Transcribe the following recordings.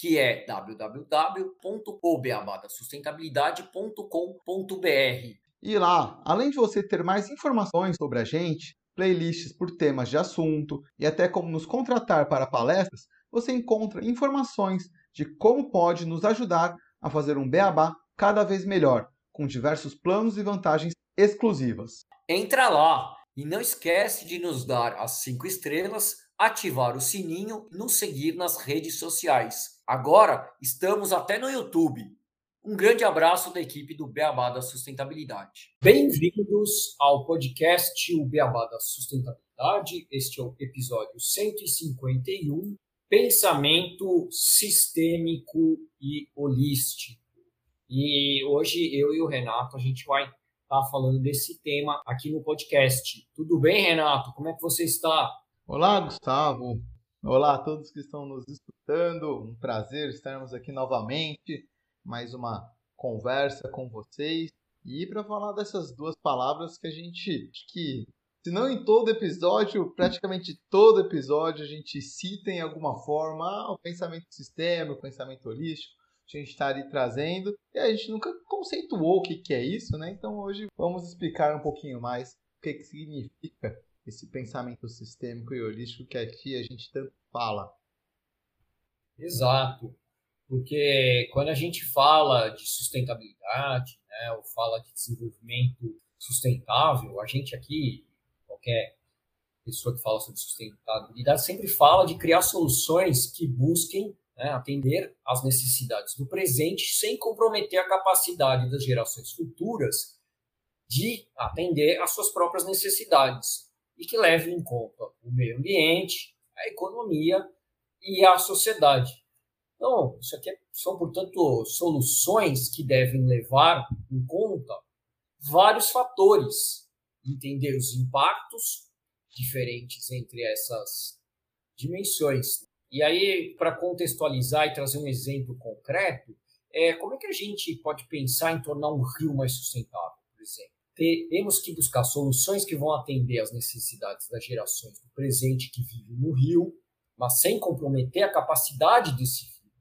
que é www.obeabadasustentabilidade.com.br. E lá, além de você ter mais informações sobre a gente, playlists por temas de assunto e até como nos contratar para palestras, você encontra informações de como pode nos ajudar a fazer um beabá cada vez melhor, com diversos planos e vantagens exclusivas. Entra lá e não esquece de nos dar as cinco estrelas, ativar o sininho e nos seguir nas redes sociais. Agora estamos até no YouTube. Um grande abraço da equipe do Beabá da Sustentabilidade. Bem-vindos ao podcast O Beabá da Sustentabilidade. Este é o episódio 151, Pensamento Sistêmico e Holístico. E hoje eu e o Renato a gente vai estar falando desse tema aqui no podcast. Tudo bem, Renato? Como é que você está? Olá, Gustavo. Olá a todos que estão nos escutando. Um prazer estarmos aqui novamente. Mais uma conversa com vocês. E para falar dessas duas palavras que a gente, que se não em todo episódio, praticamente todo episódio a gente cita em alguma forma ah, o pensamento sistêmico, o pensamento holístico, a gente está ali trazendo, e a gente nunca conceituou o que, que é isso, né? Então hoje vamos explicar um pouquinho mais o que, que significa esse pensamento sistêmico e holístico que aqui a gente tanto fala. Exato, porque quando a gente fala de sustentabilidade, né, ou fala de desenvolvimento sustentável, a gente aqui, qualquer pessoa que fala sobre sustentabilidade, sempre fala de criar soluções que busquem né, atender às necessidades do presente sem comprometer a capacidade das gerações futuras de atender às suas próprias necessidades e que leve em conta o meio ambiente, a economia e a sociedade. Então, isso aqui são, portanto, soluções que devem levar em conta vários fatores, entender os impactos diferentes entre essas dimensões. E aí, para contextualizar e trazer um exemplo concreto, é, como é que a gente pode pensar em tornar um rio mais sustentável, por exemplo? Temos que buscar soluções que vão atender às necessidades das gerações do presente que vivem no rio, mas sem comprometer a capacidade desse rio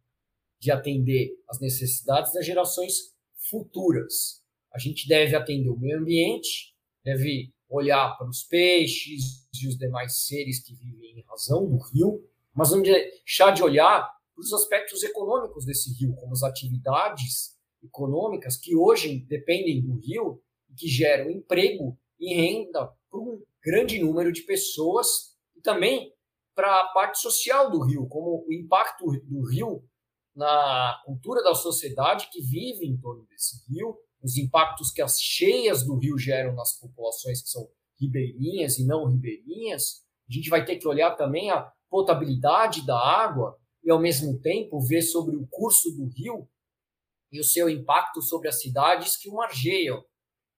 de atender às necessidades das gerações futuras. A gente deve atender o meio ambiente, deve olhar para os peixes e os demais seres que vivem em razão do rio, mas não deixar de olhar para os aspectos econômicos desse rio, como as atividades econômicas que hoje dependem do rio que geram emprego e renda para um grande número de pessoas e também para a parte social do Rio, como o impacto do Rio na cultura da sociedade que vive em torno desse rio, os impactos que as cheias do rio geram nas populações que são ribeirinhas e não ribeirinhas. A gente vai ter que olhar também a potabilidade da água e, ao mesmo tempo, ver sobre o curso do rio e o seu impacto sobre as cidades que o margeiam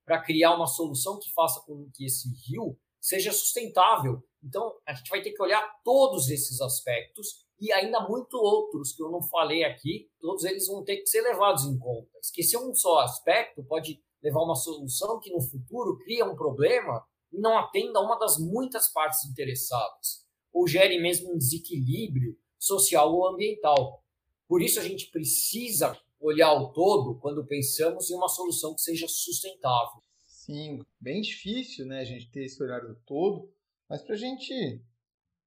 para criar uma solução que faça com que esse rio seja sustentável. Então, a gente vai ter que olhar todos esses aspectos e ainda muito outros que eu não falei aqui, todos eles vão ter que ser levados em conta. Esquecer um só aspecto pode levar uma solução que no futuro cria um problema e não atenda a uma das muitas partes interessadas, ou gere mesmo um desequilíbrio social ou ambiental. Por isso a gente precisa olhar o todo quando pensamos em uma solução que seja sustentável. Sim, bem difícil, né, a gente ter esse olhar do todo, mas para a gente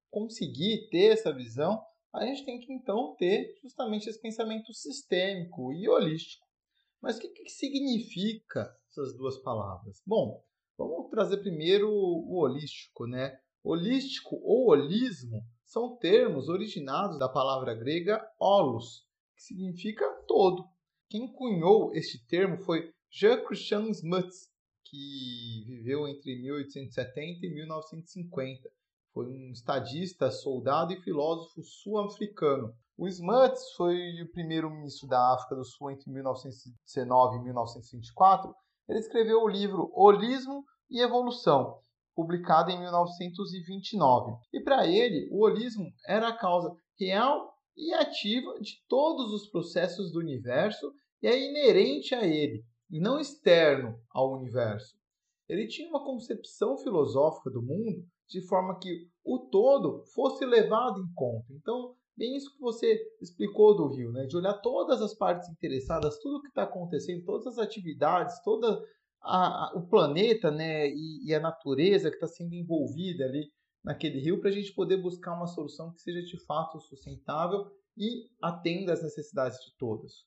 conseguir ter essa visão, a gente tem que então ter justamente esse pensamento sistêmico e holístico. Mas o que, que significa essas duas palavras? Bom, vamos trazer primeiro o holístico, né? Holístico ou holismo são termos originados da palavra grega holos, que significa todo. Quem cunhou este termo foi Jean Christian Smuts, que viveu entre 1870 e 1950. foi um estadista, soldado e filósofo sul-africano. O Smuts foi o primeiro-ministro da África do Sul entre 1919 e 1924. Ele escreveu o livro Holismo e Evolução, publicado em 1929. E para ele, o holismo era a causa real e ativa de todos os processos do universo e é inerente a ele, e não externo ao universo. Ele tinha uma concepção filosófica do mundo de forma que o todo fosse levado em conta. Então, bem isso que você explicou do Rio, né? de olhar todas as partes interessadas, tudo o que está acontecendo, todas as atividades, todo o planeta né? E, e a natureza que está sendo envolvida ali naquele rio, para a gente poder buscar uma solução que seja de fato sustentável e atenda às necessidades de todos.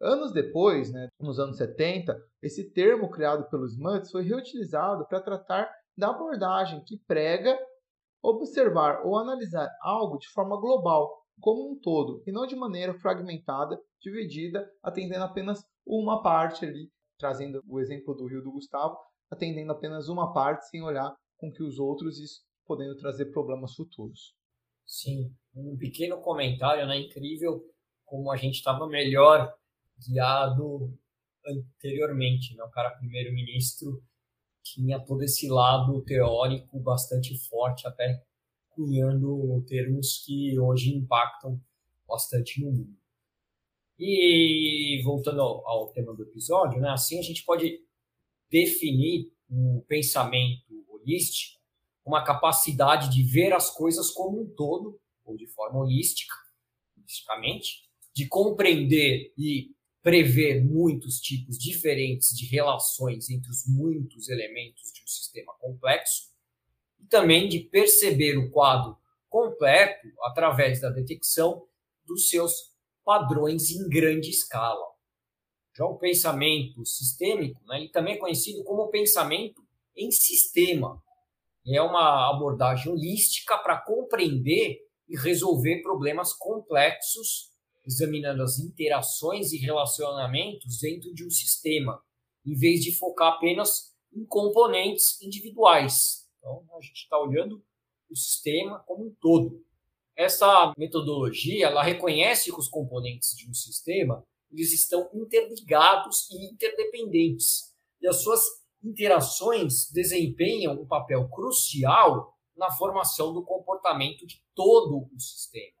Anos depois, né, nos anos 70, esse termo criado pelos Smuts foi reutilizado para tratar da abordagem que prega observar ou analisar algo de forma global, como um todo, e não de maneira fragmentada, dividida, atendendo apenas uma parte ali, trazendo o exemplo do Rio do Gustavo, atendendo apenas uma parte sem olhar com que os outros isso podendo trazer problemas futuros. Sim, um pequeno comentário, né? Incrível como a gente estava melhor guiado anteriormente, né? O cara primeiro-ministro tinha todo esse lado teórico bastante forte, até cunhando termos que hoje impactam bastante no mundo. E voltando ao, tema do episódio, né, assim a gente pode definir o pensamento holístico uma capacidade de ver as coisas como um todo, ou de forma holística, holisticamente, de compreender e prever muitos tipos diferentes de relações entre os muitos elementos de um sistema complexo e também de perceber o quadro completo através da detecção dos seus padrões em grande escala. Já o pensamento sistêmico, né, ele também é conhecido como pensamento em sistema. É uma abordagem holística para compreender e resolver problemas complexos examinando as interações e relacionamentos dentro de um sistema, em vez de focar apenas em componentes individuais. Então, a gente está olhando o sistema como um todo. Essa metodologia ela reconhece que os componentes de um sistema eles estão interligados e interdependentes, e as suas interações desempenham um papel crucial na formação do comportamento de todo o sistema.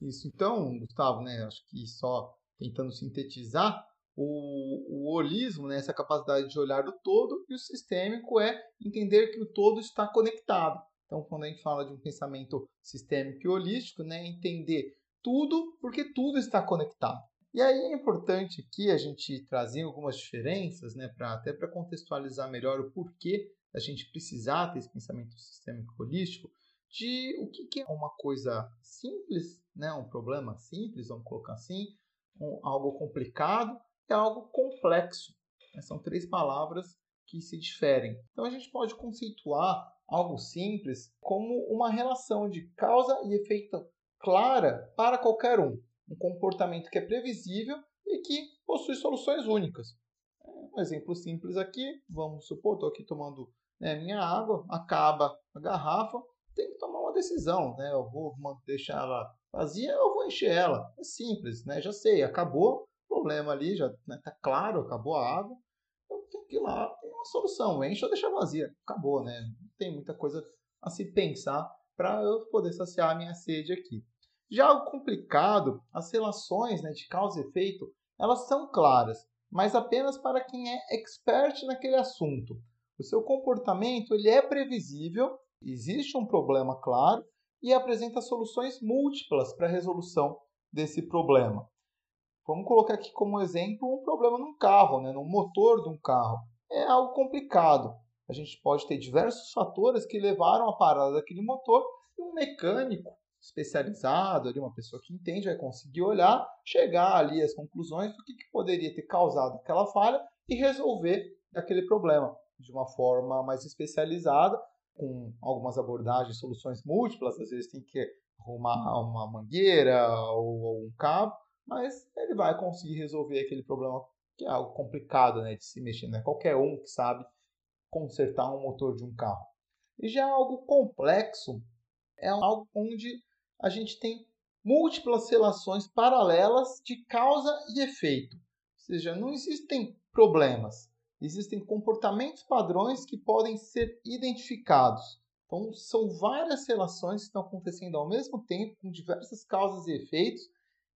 Isso. Então, Gustavo, né, acho que só tentando sintetizar, o, o holismo, né, essa capacidade de olhar do todo, e o sistêmico é entender que o todo está conectado. Então, quando a gente fala de um pensamento sistêmico e holístico, né, entender tudo porque tudo está conectado. E aí é importante aqui a gente trazer algumas diferenças, né, pra, até para contextualizar melhor o porquê a gente precisar ter esse pensamento sistêmico holístico, de o que, que é uma coisa simples, né, um problema simples, vamos colocar assim, um, algo complicado e algo complexo. Né? São três palavras que se diferem. Então a gente pode conceituar algo simples como uma relação de causa e efeito clara para qualquer um. Um comportamento que é previsível e que possui soluções únicas. Um exemplo simples aqui, vamos supor, estou aqui tomando né, minha água, acaba a garrafa, tem que tomar uma decisão, né? Eu vou deixar ela vazia ou vou encher ela. É simples, né? Já sei, acabou o problema ali, já né, tá claro, acabou a água. Eu tenho que ir lá, tem uma solução, enche ou deixa vazia. Acabou, né? Não tem muita coisa a se pensar para eu poder saciar a minha sede aqui. Já algo complicado, as relações né, de causa e efeito, elas são claras, mas apenas para quem é expert naquele assunto. O seu comportamento ele é previsível existe um problema claro e apresenta soluções múltiplas para a resolução desse problema. Vamos colocar aqui como exemplo um problema num carro, né, no motor de um carro. É algo complicado. A gente pode ter diversos fatores que levaram à parada daquele motor e um mecânico especializado, ali, uma pessoa que entende, vai conseguir olhar, chegar ali às conclusões do que, que poderia ter causado aquela falha e resolver aquele problema de uma forma mais especializada, com algumas abordagens, soluções múltiplas, às vezes tem que arrumar uma mangueira ou, ou um cabo, mas ele vai conseguir resolver aquele problema que é algo complicado né, de se mexer. Não é qualquer um que sabe consertar um motor de um carro. E já algo complexo é algo onde a gente tem múltiplas relações paralelas de causa e efeito. Ou seja, não existem problemas, existem comportamentos padrões que podem ser identificados. Então, são várias relações que estão acontecendo ao mesmo tempo, com diversas causas e efeitos,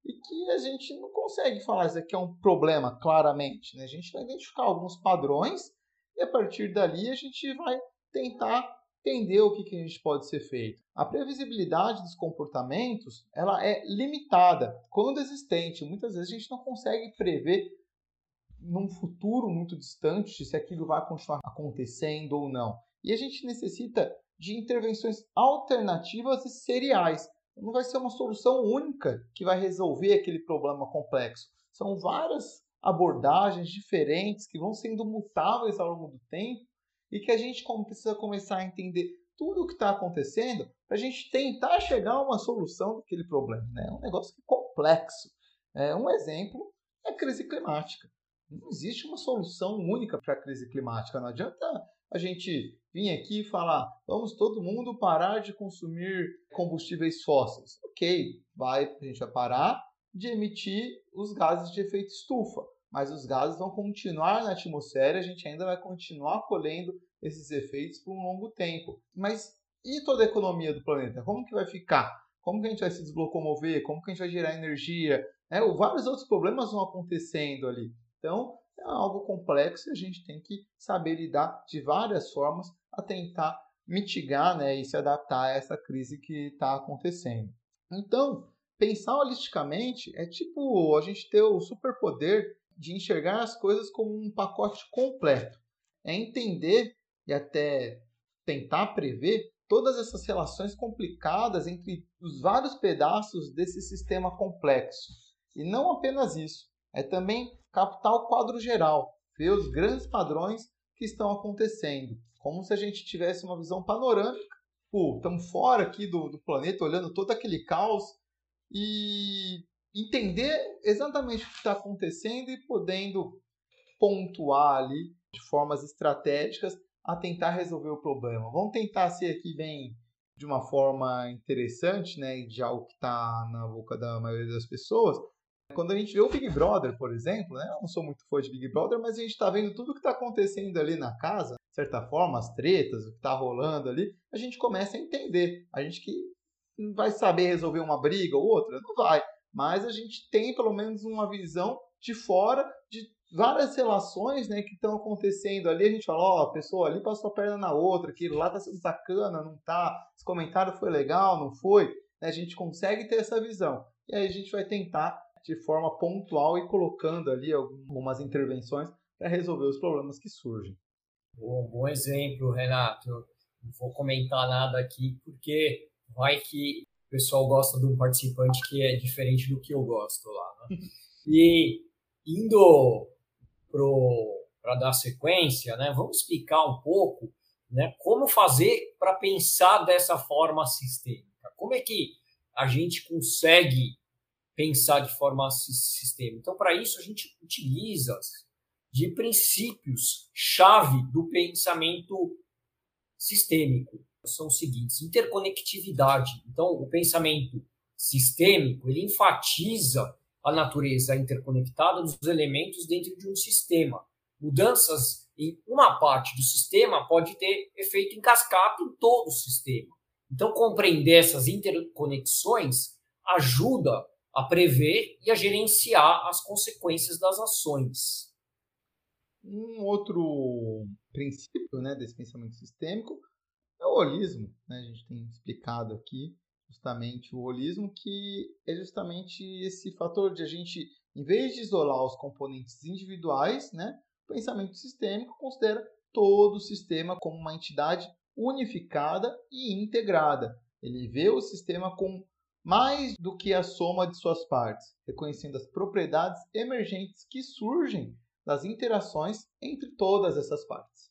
e que a gente não consegue falar isso aqui é um problema claramente. Né? A gente vai identificar alguns padrões e a partir dali a gente vai tentar entender o que, que a gente pode ser feito. A previsibilidade dos comportamentos ela é limitada, quando existente. Muitas vezes a gente não consegue prever num futuro muito distante se aquilo vai continuar acontecendo ou não. E a gente necessita de intervenções alternativas e seriais. Não vai ser uma solução única que vai resolver aquele problema complexo. São várias abordagens diferentes que vão sendo mutáveis ao longo do tempo e que a gente precisa começar a entender tudo o que está acontecendo para a gente tentar chegar a uma solução daquele problema. Né? É um negócio complexo. É, um exemplo é a crise climática. Não existe uma solução única para a crise climática. Não adianta a gente vir aqui e falar, vamos todo mundo parar de consumir combustíveis fósseis. Ok, vai, a gente vai parar de emitir os gases de efeito estufa mas os gases vão continuar na atmosfera, a gente ainda vai continuar colhendo esses efeitos por um longo tempo. Mas e toda a economia do planeta? Como que vai ficar? Como que a gente vai se deslocomover? Como que a gente vai gerar energia? É, vários outros problemas vão acontecendo ali. Então, é algo complexo e a gente tem que saber lidar de várias formas a tentar mitigar né, e se adaptar a essa crise que está acontecendo. Então, pensar holisticamente é tipo a gente ter o superpoder de enxergar as coisas como um pacote completo. É entender e até tentar prever todas essas relações complicadas entre os vários pedaços desse sistema complexo. E não apenas isso, é também captar o quadro geral, ver os grandes padrões que estão acontecendo, como se a gente tivesse uma visão panorâmica. Pô, estamos fora aqui do, do planeta, olhando todo aquele caos e entender exatamente o que está acontecendo e podendo pontuar ali de formas estratégicas a tentar resolver o problema. Vamos tentar ser aqui bem de uma forma interessante, né, de algo que está na boca da maioria das pessoas. Quando a gente vê o Big Brother, por exemplo, né, eu não sou muito fã de Big Brother, mas a gente está vendo tudo o que está acontecendo ali na casa, de certa forma, as tretas, o que está rolando ali, a gente começa a entender. A gente que vai saber resolver uma briga ou outra, não vai mas a gente tem pelo menos uma visão de fora de várias relações né, que estão acontecendo ali. A gente fala, ó, oh, pessoa ali passou a perna na outra, aquilo lá tá sendo sacana, não tá, esse comentário foi legal, não foi. Né, a gente consegue ter essa visão. E aí a gente vai tentar, de forma pontual, e colocando ali algumas intervenções para resolver os problemas que surgem. Bom, bom exemplo, Renato. Não vou comentar nada aqui, porque vai que o pessoal gosta de um participante que é diferente do que eu gosto lá. Né? E indo para dar sequência, né, vamos explicar um pouco né, como fazer para pensar dessa forma sistêmica. Como é que a gente consegue pensar de forma sistêmica? Então, para isso, a gente utiliza de princípios chave do pensamento sistêmico são os seguintes: interconectividade. Então, o pensamento sistêmico ele enfatiza a natureza interconectada dos elementos dentro de um sistema. Mudanças em uma parte do sistema pode ter efeito em cascata em todo o sistema. Então, compreender essas interconexões ajuda a prever e a gerenciar as consequências das ações. Um outro princípio né, desse pensamento sistêmico é o holismo, né? A gente tem explicado aqui justamente o holismo, que é justamente esse fator de a gente, em vez de isolar os componentes individuais, né, o pensamento sistêmico considera todo o sistema como uma entidade unificada e integrada. Ele vê o sistema com mais do que a soma de suas partes, reconhecendo as propriedades emergentes que surgem das interações entre todas essas partes.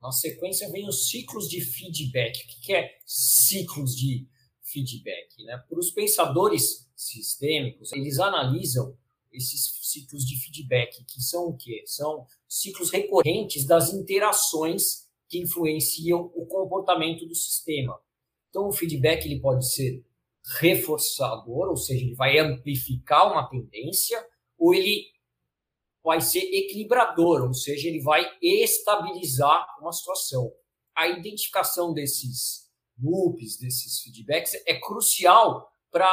Na sequência vem os ciclos de feedback. O que é ciclos de feedback? Né? Para os pensadores sistêmicos, eles analisam esses ciclos de feedback, que são o quê? São ciclos recorrentes das interações que influenciam o comportamento do sistema. Então, o feedback ele pode ser reforçador, ou seja, ele vai amplificar uma tendência, ou ele vai ser equilibrador, ou seja, ele vai estabilizar uma situação. A identificação desses loops, desses feedbacks, é crucial para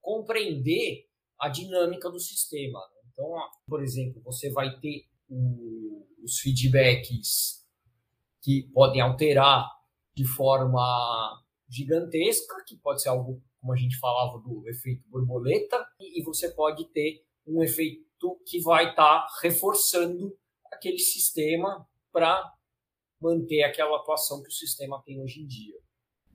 compreender a dinâmica do sistema. Então, por exemplo, você vai ter o, os feedbacks que podem alterar de forma gigantesca, que pode ser algo, como a gente falava, do efeito borboleta, e você pode ter um efeito que vai estar tá reforçando aquele sistema para manter aquela atuação que o sistema tem hoje em dia.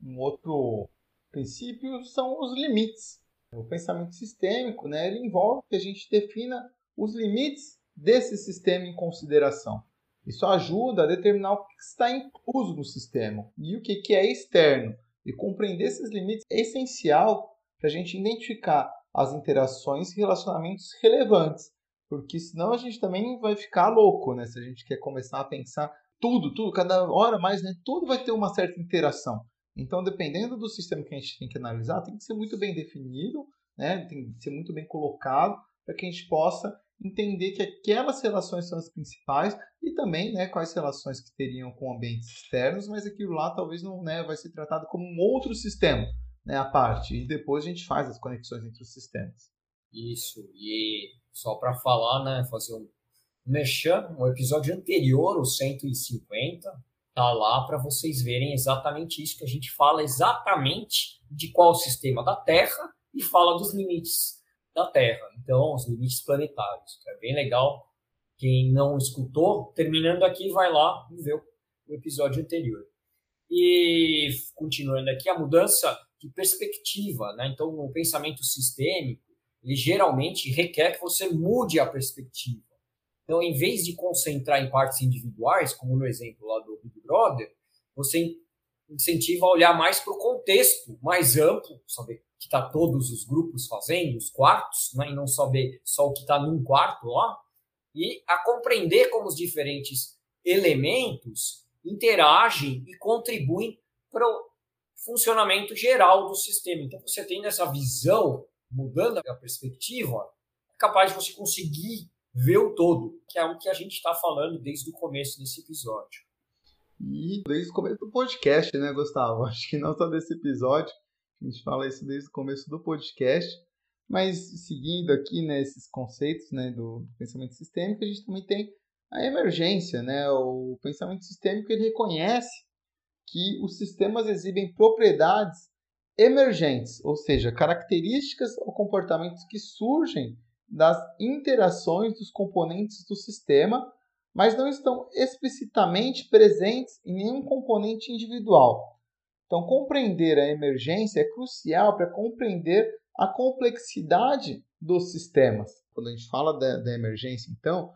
Um outro princípio são os limites. O pensamento sistêmico, né, ele envolve que a gente defina os limites desse sistema em consideração. Isso ajuda a determinar o que está incluso no sistema e o que é externo. E compreender esses limites é essencial para a gente identificar as interações e relacionamentos relevantes, porque senão a gente também vai ficar louco, né? Se a gente quer começar a pensar tudo, tudo, cada hora mais, né? Tudo vai ter uma certa interação. Então, dependendo do sistema que a gente tem que analisar, tem que ser muito bem definido, né? tem que ser muito bem colocado para que a gente possa entender que aquelas relações são as principais e também né, quais relações que teriam com ambientes externos, mas aquilo lá talvez não né, vai ser tratado como um outro sistema né, à parte. E depois a gente faz as conexões entre os sistemas. Isso, e só para falar, né, fazer um mexer um episódio anterior, o 150, tá lá para vocês verem exatamente isso que a gente fala exatamente de qual sistema da Terra e fala dos limites da Terra. Então, os limites planetários. É bem legal. Quem não escutou, terminando aqui, vai lá vê o episódio anterior. E continuando aqui, a mudança de perspectiva, né? Então, o pensamento sistêmico, ele geralmente requer que você mude a perspectiva. Então, em vez de concentrar em partes individuais, como no exemplo lá do Big Brother, você incentiva a olhar mais para o contexto mais amplo, saber que está todos os grupos fazendo, os quartos, né, e não saber só o que está num quarto lá, e a compreender como os diferentes elementos interagem e contribuem para o funcionamento geral do sistema. Então, você tendo essa visão, mudando a perspectiva, é capaz de você conseguir ver o todo, que é o que a gente está falando desde o começo desse episódio. E desde o começo do podcast, né, Gustavo? Acho que não só desse episódio, a gente fala isso desde o começo do podcast, mas seguindo aqui né, conceitos né, do, pensamento sistêmico, a gente também tem a emergência, né? O pensamento sistêmico ele reconhece que os sistemas exibem propriedades emergentes, ou seja, características ou comportamentos que surgem das interações dos componentes do sistema, mas não estão explicitamente presentes em nenhum componente individual. Então, compreender a emergência é crucial para compreender a complexidade dos sistemas. Quando a gente fala da, da emergência, então,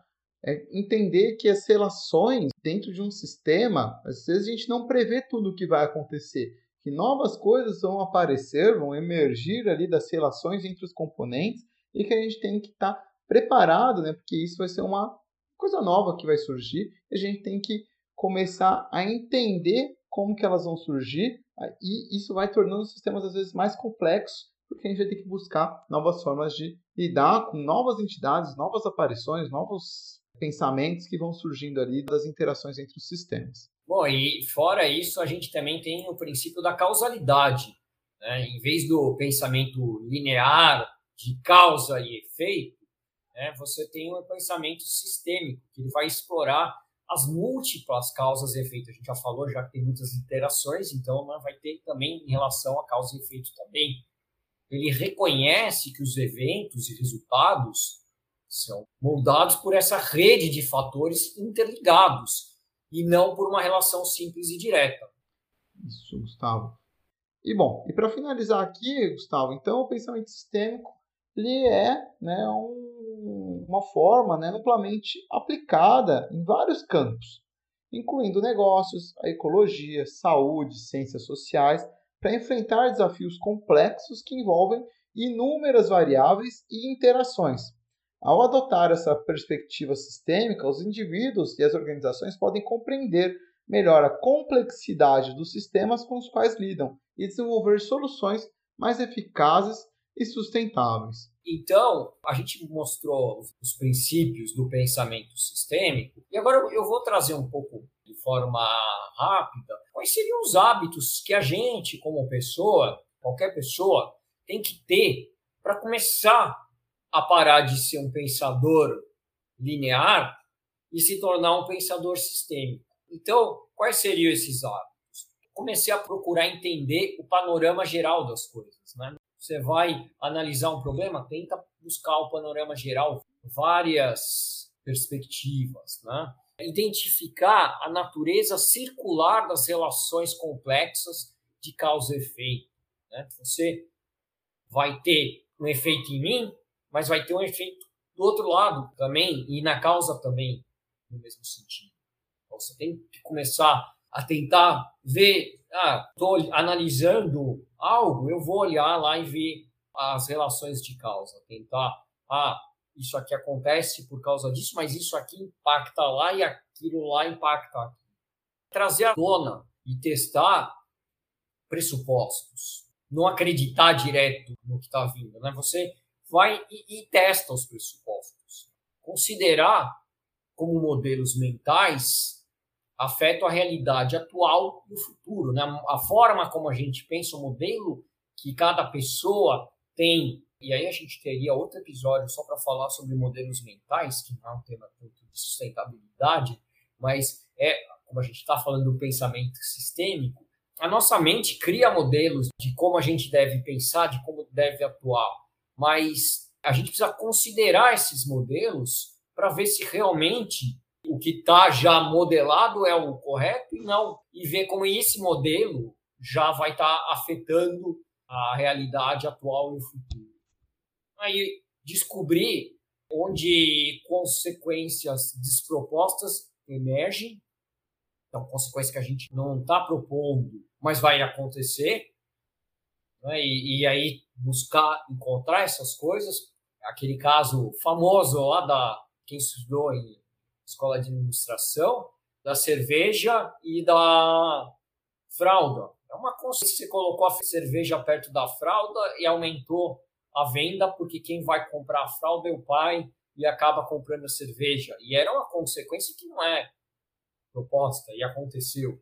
é entender que as relações dentro de um sistema, às vezes a gente não prevê tudo o que vai acontecer, que novas coisas vão aparecer, vão emergir ali das relações entre os componentes e que a gente tem que estar tá preparado, né? Porque isso vai ser uma coisa nova que vai surgir e a gente tem que começar a entender como que elas vão surgir e isso vai tornando os sistemas às vezes mais complexos porque a gente vai ter que buscar novas formas de lidar com novas entidades, novas aparições, novos pensamentos que vão surgindo ali das interações entre os sistemas. Bom, e fora isso, a gente também tem o princípio da causalidade. Né? Em vez do pensamento linear de causa e efeito, né, você tem um pensamento sistêmico, que ele vai explorar as múltiplas causas e efeitos. A gente já falou, já que tem muitas interações, então né, vai ter também em relação a causa e efeito também. Ele reconhece que os eventos e resultados são moldados por essa rede de fatores interligados e não por uma relação simples e direta. Isso, Gustavo. E bom, e para finalizar aqui, Gustavo, então o pensamento sistêmico ele é né, um, uma forma né, amplamente aplicada em vários campos, incluindo negócios, a ecologia, saúde, ciências sociais, para enfrentar desafios complexos que envolvem inúmeras variáveis e interações. Ao adotar essa perspectiva sistêmica, os indivíduos e as organizações podem compreender melhora a complexidade dos sistemas com os quais lidam e desenvolver soluções mais eficazes e sustentáveis. Então, a gente mostrou os princípios do pensamento sistêmico e agora eu vou trazer um pouco de forma rápida quais seriam os hábitos que a gente, como pessoa, qualquer pessoa, tem que ter para começar a parar de ser um pensador linear e se tornar um pensador sistêmico. Então, quais seriam esses hábitos? Comecei a procurar entender o panorama geral das coisas. Né? Você vai analisar um problema, tenta buscar o panorama geral, várias perspectivas, né? Identificar a natureza circular das relações complexas de causa e efeito. Né? Você vai ter um efeito em mim, mas vai ter um efeito do outro lado também e na causa também no mesmo sentido. Então, você tem que começar a tentar ver, ah, estou analisando algo, eu vou olhar lá e ver as relações de causa, tentar, ah, isso aqui acontece por causa disso, mas isso aqui impacta lá e aquilo lá impacta aqui. Trazer à tona e testar pressupostos, não acreditar direto no que está vindo, né? Você vai e, e testa os pressupostos, considerar como modelos mentais afetam a realidade atual e o futuro. Né? A forma como a gente pensa, o modelo que cada pessoa tem. E aí a gente teria outro episódio só para falar sobre modelos mentais, que não é um tema tanto de sustentabilidade, mas é, como a gente está falando do pensamento sistêmico, a nossa mente cria modelos de como a gente deve pensar, de como deve atuar, mas a gente precisa considerar esses modelos para ver se realmente o que está já modelado é o correto e não e ver como esse modelo já vai estar tá afetando a realidade atual e o futuro. Aí descobrir onde consequências despropostas emergem, então consequências que a gente não está propondo, mas vai acontecer, né? e, e aí buscar encontrar essas coisas. Aquele caso famoso lá da quem estudou em escola de administração, da cerveja e da fralda. É uma coisa que você colocou a cerveja perto da fralda e aumentou a venda, porque quem vai comprar a fralda é o pai e acaba comprando a cerveja. E era uma consequência que não é proposta e aconteceu.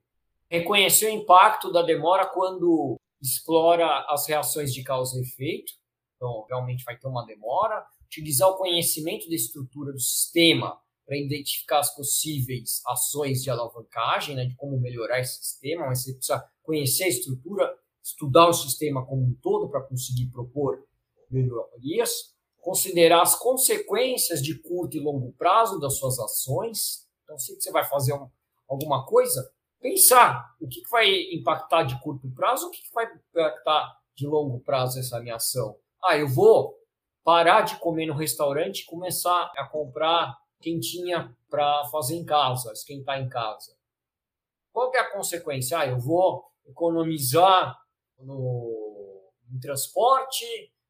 Reconhecer o impacto da demora quando explora as reações de causa e efeito. Então, realmente vai ter uma demora utilizar o conhecimento da estrutura do sistema para identificar as possíveis ações de alavancagem, né, de como melhorar esse sistema, mas você precisa conhecer a estrutura, estudar o sistema como um todo para conseguir propor melhorias, considerar as consequências de curto e longo prazo das suas ações. Então, se você vai fazer um, alguma coisa, pensar o que, vai impactar de curto prazo, o que, que vai impactar de longo prazo essa minha ação. Ah, eu vou parar de comer no restaurante e começar a comprar quentinha para fazer em casa, esquentar em casa. Qual que é a consequência? Ah, eu vou economizar no, no transporte,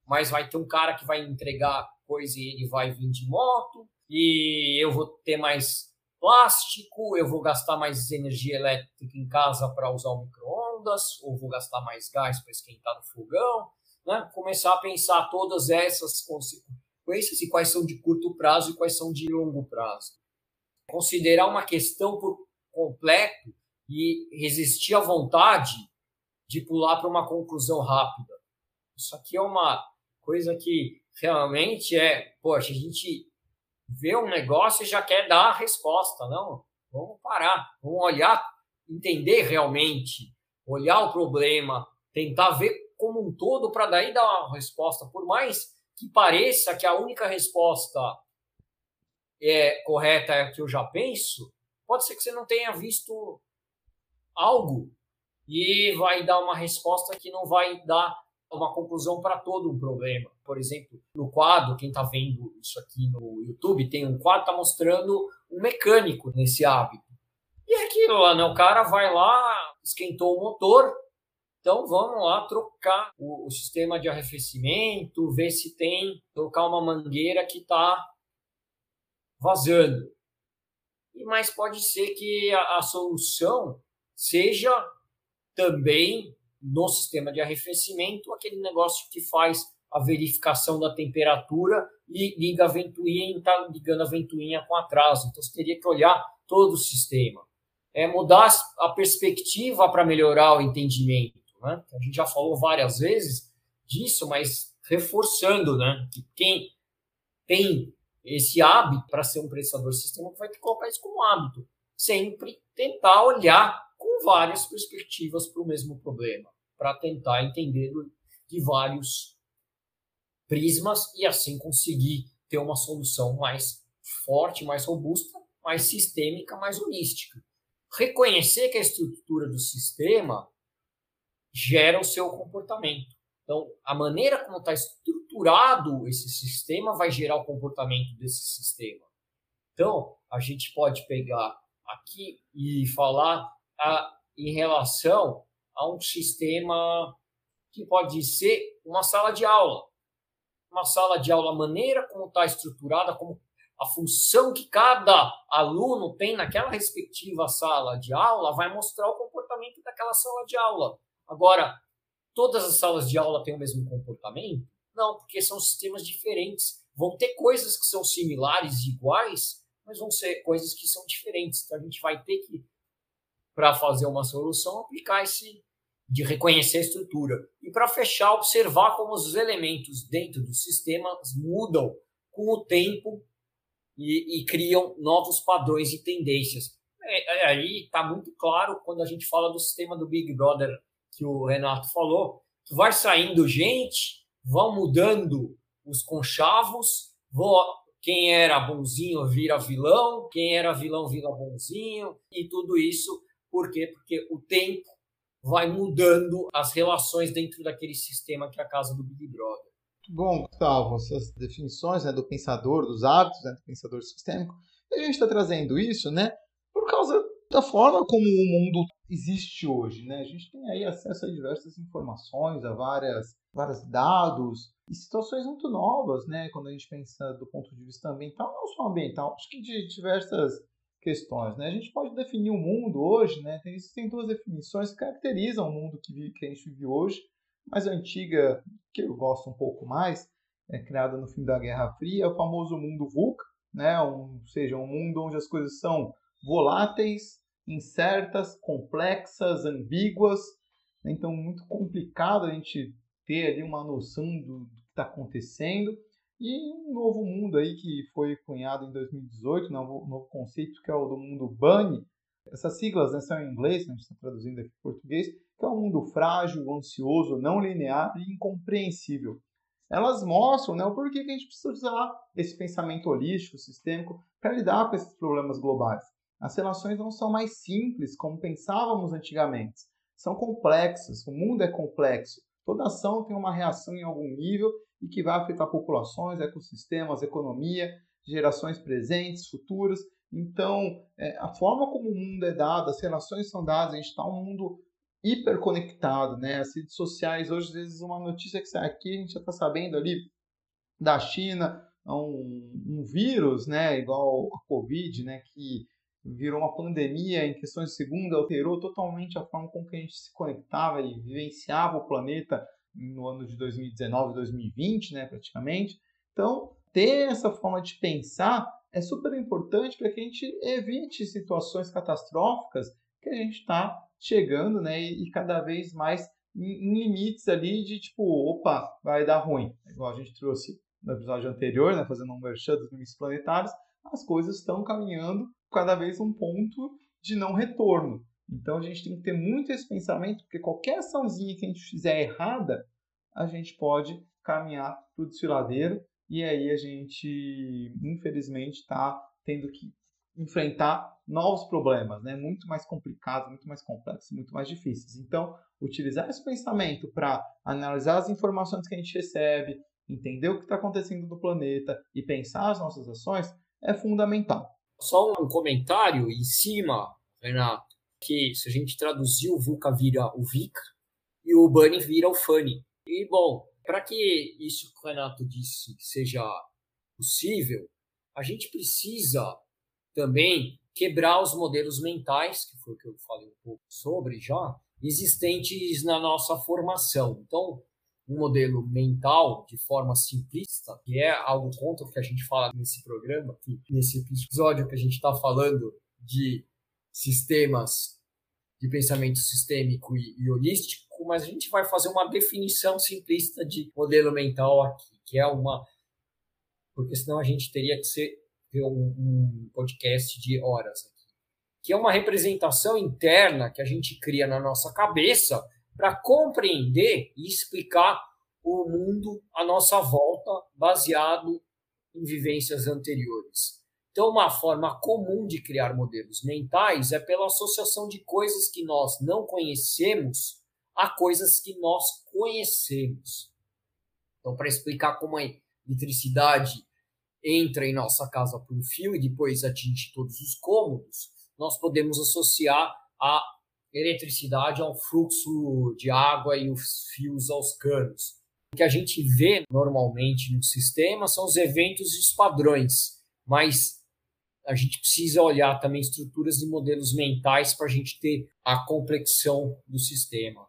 mas vai ter um cara que vai entregar coisa e ele vai vir de moto, e eu vou ter mais plástico, eu vou gastar mais energia elétrica em casa para usar o micro-ondas, ou vou gastar mais gás para esquentar no fogão né, começar a pensar todas essas consequências e quais são de curto prazo e quais são de longo prazo. Considerar uma questão por completo e resistir à vontade de pular para uma conclusão rápida. Isso aqui é uma coisa que realmente é, poxa, a gente vê um negócio e já quer dar a resposta. Não, vamos parar, vamos olhar, entender realmente, olhar o problema, tentar ver como um todo para daí dar uma resposta. Por mais que pareça que a única resposta é correta é a que eu já penso, pode ser que você não tenha visto algo e vai dar uma resposta que não vai dar uma conclusão para todo um problema. Por exemplo, no quadro, quem está vendo isso aqui no YouTube, tem um quadro que está mostrando um mecânico nesse hábito. E aquilo lá, né? O cara vai lá, esquentou o motor, então vamos lá trocar o, o, sistema de arrefecimento, ver se tem, trocar uma mangueira que está vazando. mas pode ser que a, a solução seja também no sistema de arrefecimento aquele negócio que faz a verificação da temperatura e liga a ventoinha e está ligando a ventoinha com atraso. Então você teria que olhar todo o sistema. É mudar a perspectiva para melhorar o entendimento. Né? A gente já falou várias vezes disso, mas reforçando, né? Que quem tem esse hábito para ser um prestador sistema vai ter que colocar isso como hábito. Sempre tentar olhar com várias perspectivas para o mesmo problema, para tentar entender de vários prismas e assim conseguir ter uma solução mais forte, mais robusta, mais sistêmica, mais holística. Reconhecer que a estrutura do sistema gera o seu comportamento. Então, a maneira como está estruturado esse sistema vai gerar o comportamento desse sistema. Então, a gente pode pegar aqui e falar a, em relação a um sistema que pode ser uma sala de aula. Uma sala de aula, a maneira como está estruturada, como a função que cada aluno tem naquela respectiva sala de aula, vai mostrar o comportamento daquela sala de aula. Agora, todas as salas de aula têm o mesmo comportamento? Não, porque são sistemas diferentes. Vão ter coisas que são similares e iguais, mas vão ser coisas que são diferentes. Então a gente vai ter que, para fazer uma solução, aplicar esse de reconhecer a estrutura. E para fechar, observar como os elementos dentro do sistema mudam com o tempo e, e criam novos padrões e tendêncies. É, é, aí está muito claro quando a gente fala do sistema do Big Brother que o Renato falou, que vai saindo gente, vão mudando os conchavos, quem era bonzinho vira vilão, quem era vilão vira bonzinho, e tudo isso por quê? Porque o tempo vai mudando as relações dentro daquele sistema que é a casa do Big Brother. Bom, Gustavo, essas definições né, do pensador, dos hábitos né, do pensador sistêmico, a gente está trazendo isso né, por causa da forma como o mundo existe hoje, né? A gente tem aí acesso a diversas informações, a várias, vários dados e situações muito novas, né? Quando a gente pensa do ponto de vista ambiental, não só ambiental, acho que de diversas questões, né? A gente pode definir o mundo hoje, né? Tem, duas definições que caracterizam o mundo que, que a gente vive hoje. Mais antiga, que eu gosto um pouco mais, é criada no fim da Guerra Fria, é o famoso mundo VUCA, né? Ou seja, um mundo onde as coisas são voláteis, incertas, complexas, ambíguas. Né? Então, muito complicado a gente ter ali uma noção do, que está acontecendo. E um novo mundo aí que foi cunhado em 2018, um novo, novo conceito que é o do mundo BUNNY. Essas siglas né, são em inglês, a gente está traduzindo aqui em português, que é um mundo frágil, ansioso, não linear e incompreensível. Elas mostram né, o porquê que a gente precisa usar esse pensamento holístico, sistêmico, para lidar com esses problemas globais. As relações não são mais simples como pensávamos antigamente. São complexas, o mundo é complexo. Toda ação tem uma reação em algum nível e que vai afetar populações, ecossistemas, economia, gerações presentes, futuras. Então, é, a forma como o mundo é dado, as relações são dadas, a gente está um mundo hiperconectado, né? As redes sociais, hoje, às vezes, uma notícia que sai aqui, a gente já está sabendo ali da China, um, um vírus, né, igual a Covid, né, que virou uma pandemia em questões de segundo, alterou totalmente a forma com que a gente se conectava e vivenciava o planeta no ano de 2019, 2020, né, praticamente. Então, ter essa forma de pensar é super importante para que a gente evite situações catastróficas que a gente está chegando, né, e, cada vez mais em, em, limites ali de tipo, opa, vai dar ruim. Igual a gente trouxe no episódio anterior, né, fazendo um merchan dos limites planetários, as coisas estão caminhando cada vez um ponto de não retorno. Então a gente tem que ter muito esse pensamento, porque qualquer açãozinha que a gente fizer errada, a gente pode caminhar para o desfiladeiro e aí a gente, infelizmente, está tendo que enfrentar novos problemas, né? muito mais complicados, muito mais complexos, muito mais difíceis. Então, utilizar esse pensamento para analisar as informações que a gente recebe, entender o que está acontecendo no planeta e pensar as nossas ações é fundamental. Só um comentário em cima, Renato, que se a gente traduzir o VUCA vira o VICA e o BUNNY vira o FUNNY. E, bom, para que isso que o Renato disse seja possível, a gente precisa também quebrar os modelos mentais, que foi o que eu falei um pouco sobre já, existentes na nossa formação. Então, um modelo mental de forma simplista, que é algo contra o que a gente fala nesse programa, nesse episódio que a gente está falando de sistemas de pensamento sistêmico e, e holístico, mas a gente vai fazer uma definição simplista de modelo mental aqui, que é uma. Porque senão a gente teria que ser um, um podcast de horas aqui. Que é uma representação interna que a gente cria na nossa cabeça para compreender e explicar o mundo à nossa volta baseado em vivências anteriores. Então, uma forma comum de criar modelos mentais é pela associação de coisas que nós não conhecemos a coisas que nós conhecemos. Então, para explicar como a eletricidade entra em nossa casa por um fio e depois atinge todos os cômodos, nós podemos associar a eletricidade ao fluxo de água e os fios aos canos. O que a gente vê normalmente no sistema são os eventos e os padrões, mas a gente precisa olhar também estruturas e modelos mentais para a gente ter a complexão do sistema.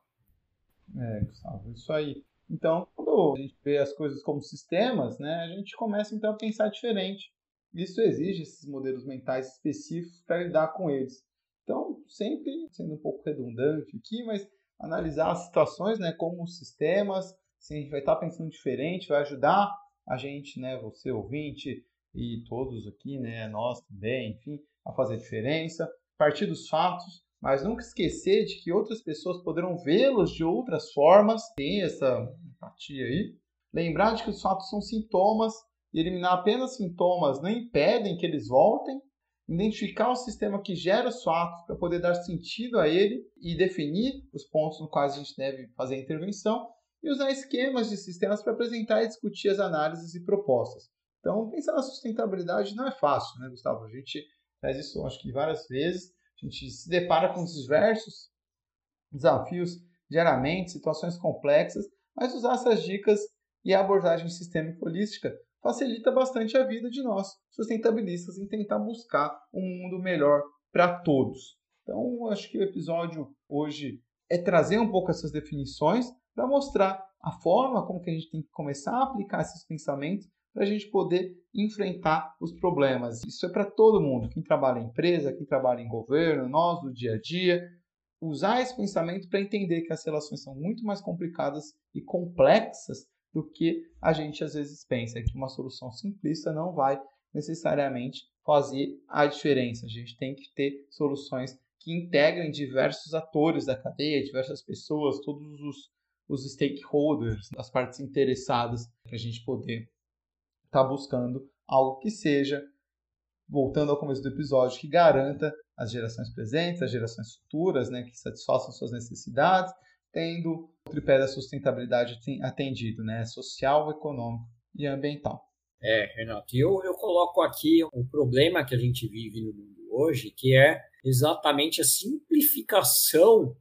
É, Gustavo, isso aí. Então, quando a gente vê as coisas como sistemas, né, a gente começa então a pensar diferente. Isso exige esses modelos mentais específicos para lidar com eles. Então, sempre sendo um pouco redundante aqui, mas analisar as situações né, como sistemas, se a gente vai estar pensando diferente, vai ajudar a gente, né, você ouvinte, e todos aqui, né, nós também, enfim, a fazer diferença, partir dos fatos, mas nunca esquecer de que outras pessoas poderão vê-los de outras formas, tem essa empatia aí. Lembrar de que os fatos são sintomas e eliminar apenas sintomas não impedem que eles voltem. Identificar o sistema que gera os fatos para poder dar sentido a ele e definir os pontos no quais a gente deve fazer a intervenção e usar esquemas de sistemas para apresentar e discutir as análises e propostas. Então, pensar na sustentabilidade não é fácil, né, Gustavo? A gente faz isso, acho que várias vezes. A gente se depara com diversos desafios diariamente, situações complexas, mas usar essas dicas e a abordagem sistêmica holística facilita bastante a vida de nós, sustentabilistas, em tentar buscar um mundo melhor para todos. Então, acho que o episódio hoje é trazer um pouco essas definições para mostrar a forma como que a gente tem que começar a aplicar esses pensamentos para a gente poder enfrentar os problemas. Isso é para todo mundo, quem trabalha em empresa, quem trabalha em governo, nós do dia a dia. Usar esse pensamento para entender que as relações são muito mais complicadas e complexas do que a gente às vezes pensa, que uma solução simplista não vai necessariamente fazer a diferença. A gente tem que ter soluções que integrem diversos atores da cadeia, diversas pessoas, todos os, os stakeholders, as partes interessadas, para a gente poder está buscando algo que seja, voltando ao começo do episódio, que garanta as gerações presentes, as gerações futuras, né, que satisfaçam suas necessidades, tendo o tripé da sustentabilidade atendido, né, social, econômico e ambiental. É, Renato, eu, eu coloco aqui o problema que a gente vive no mundo hoje, que é exatamente a simplificação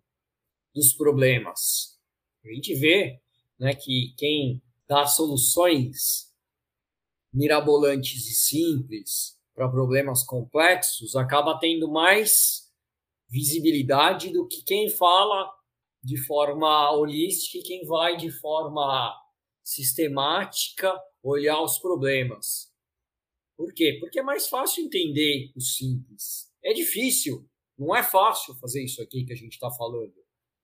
dos problemas. A gente vê né, que quem dá soluções mirabolantes e simples para problemas complexos acaba tendo mais visibilidade do que quem fala de forma holística e quem vai de forma sistemática olhar os problemas. Por quê? Porque é mais fácil entender o simples. É difícil, não é fácil fazer isso aqui que a gente está falando.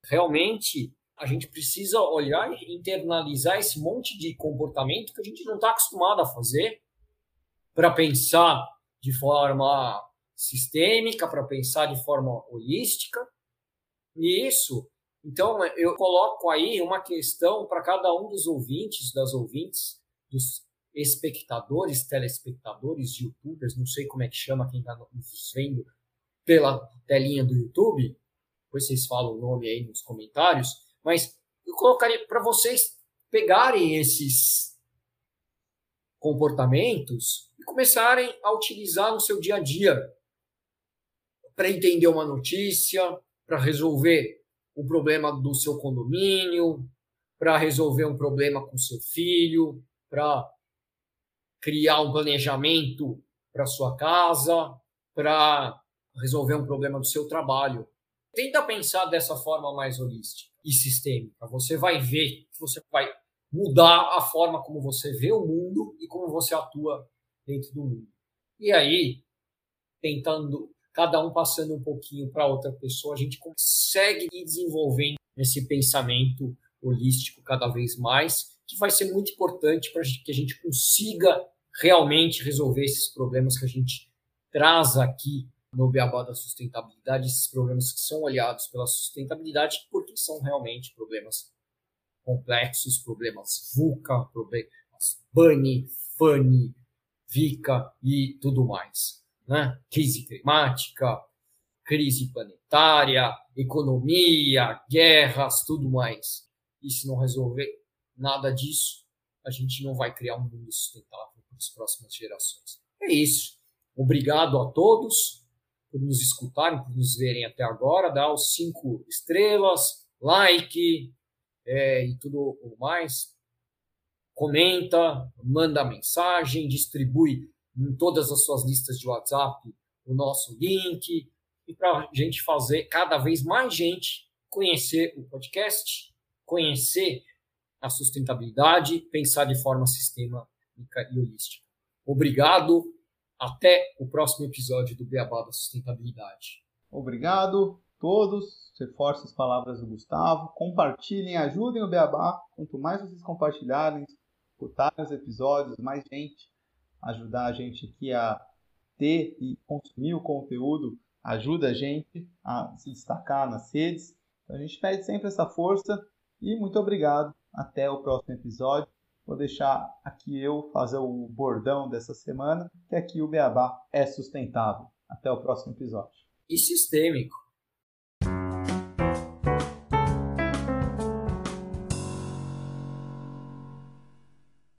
Realmente, a gente precisa olhar e internalizar esse monte de comportamento que a gente não está acostumado a fazer para pensar de forma sistêmica, para pensar de forma holística. E isso, então, eu coloco aí uma questão para cada um dos ouvintes, das ouvintes, dos espectadores, telespectadores, youtubers, não sei como é que chama quem está nos vendo pela telinha do YouTube, depois vocês falam o nome aí nos comentários, mas eu colocaria para vocês pegarem esses comportamentos e começarem a utilizar no seu dia a dia para entender uma notícia, para resolver um problema do seu condomínio, para resolver um problema com seu filho, para criar um planejamento para sua casa, para resolver um problema do seu trabalho. Tenta pensar dessa forma mais holística e sistêmica. Você vai ver que você vai mudar a forma como você vê o mundo e como você atua dentro do mundo. E aí, tentando, cada um passando um pouquinho para outra pessoa, a gente consegue ir desenvolvendo esse pensamento holístico cada vez mais, que vai ser muito importante para que a gente consiga realmente resolver esses problemas que a gente traz aqui no Beabá da sustentabilidade, esses problemas que são olhados pela sustentabilidade, porque são realmente problemas complexos, problemas VUCA, problemas BANI, FANI, VICA e tudo mais. Né? Crise climática, crise planetária, economia, guerras, tudo mais. E se não resolver nada disso, a gente não vai criar um mundo sustentável para as próximas gerações. É isso. Obrigado a todos por nos escutarem, por nos verem até agora. Dá os cinco estrelas, like é, e tudo mais. Comenta, manda mensagem, distribui em todas as suas listas de WhatsApp o nosso link e para a gente fazer cada vez mais gente conhecer o podcast, conhecer a sustentabilidade, pensar de forma sistêmica e holística. Obrigado. Até o próximo episódio do Beabá da Sustentabilidade. Obrigado todos. Reforço as palavras do Gustavo. Compartilhem, ajudem o Beabá. Quanto mais vocês compartilharem, escutarem os episódios, mais gente ajudar a gente aqui a ter e consumir o conteúdo ajuda a gente a se destacar nas redes. Então a gente pede sempre essa força e muito obrigado. Até o próximo episódio. Vou deixar aqui eu fazer o bordão dessa semana, que aqui o Beabá é sustentável. Até o próximo episódio. E sistêmico.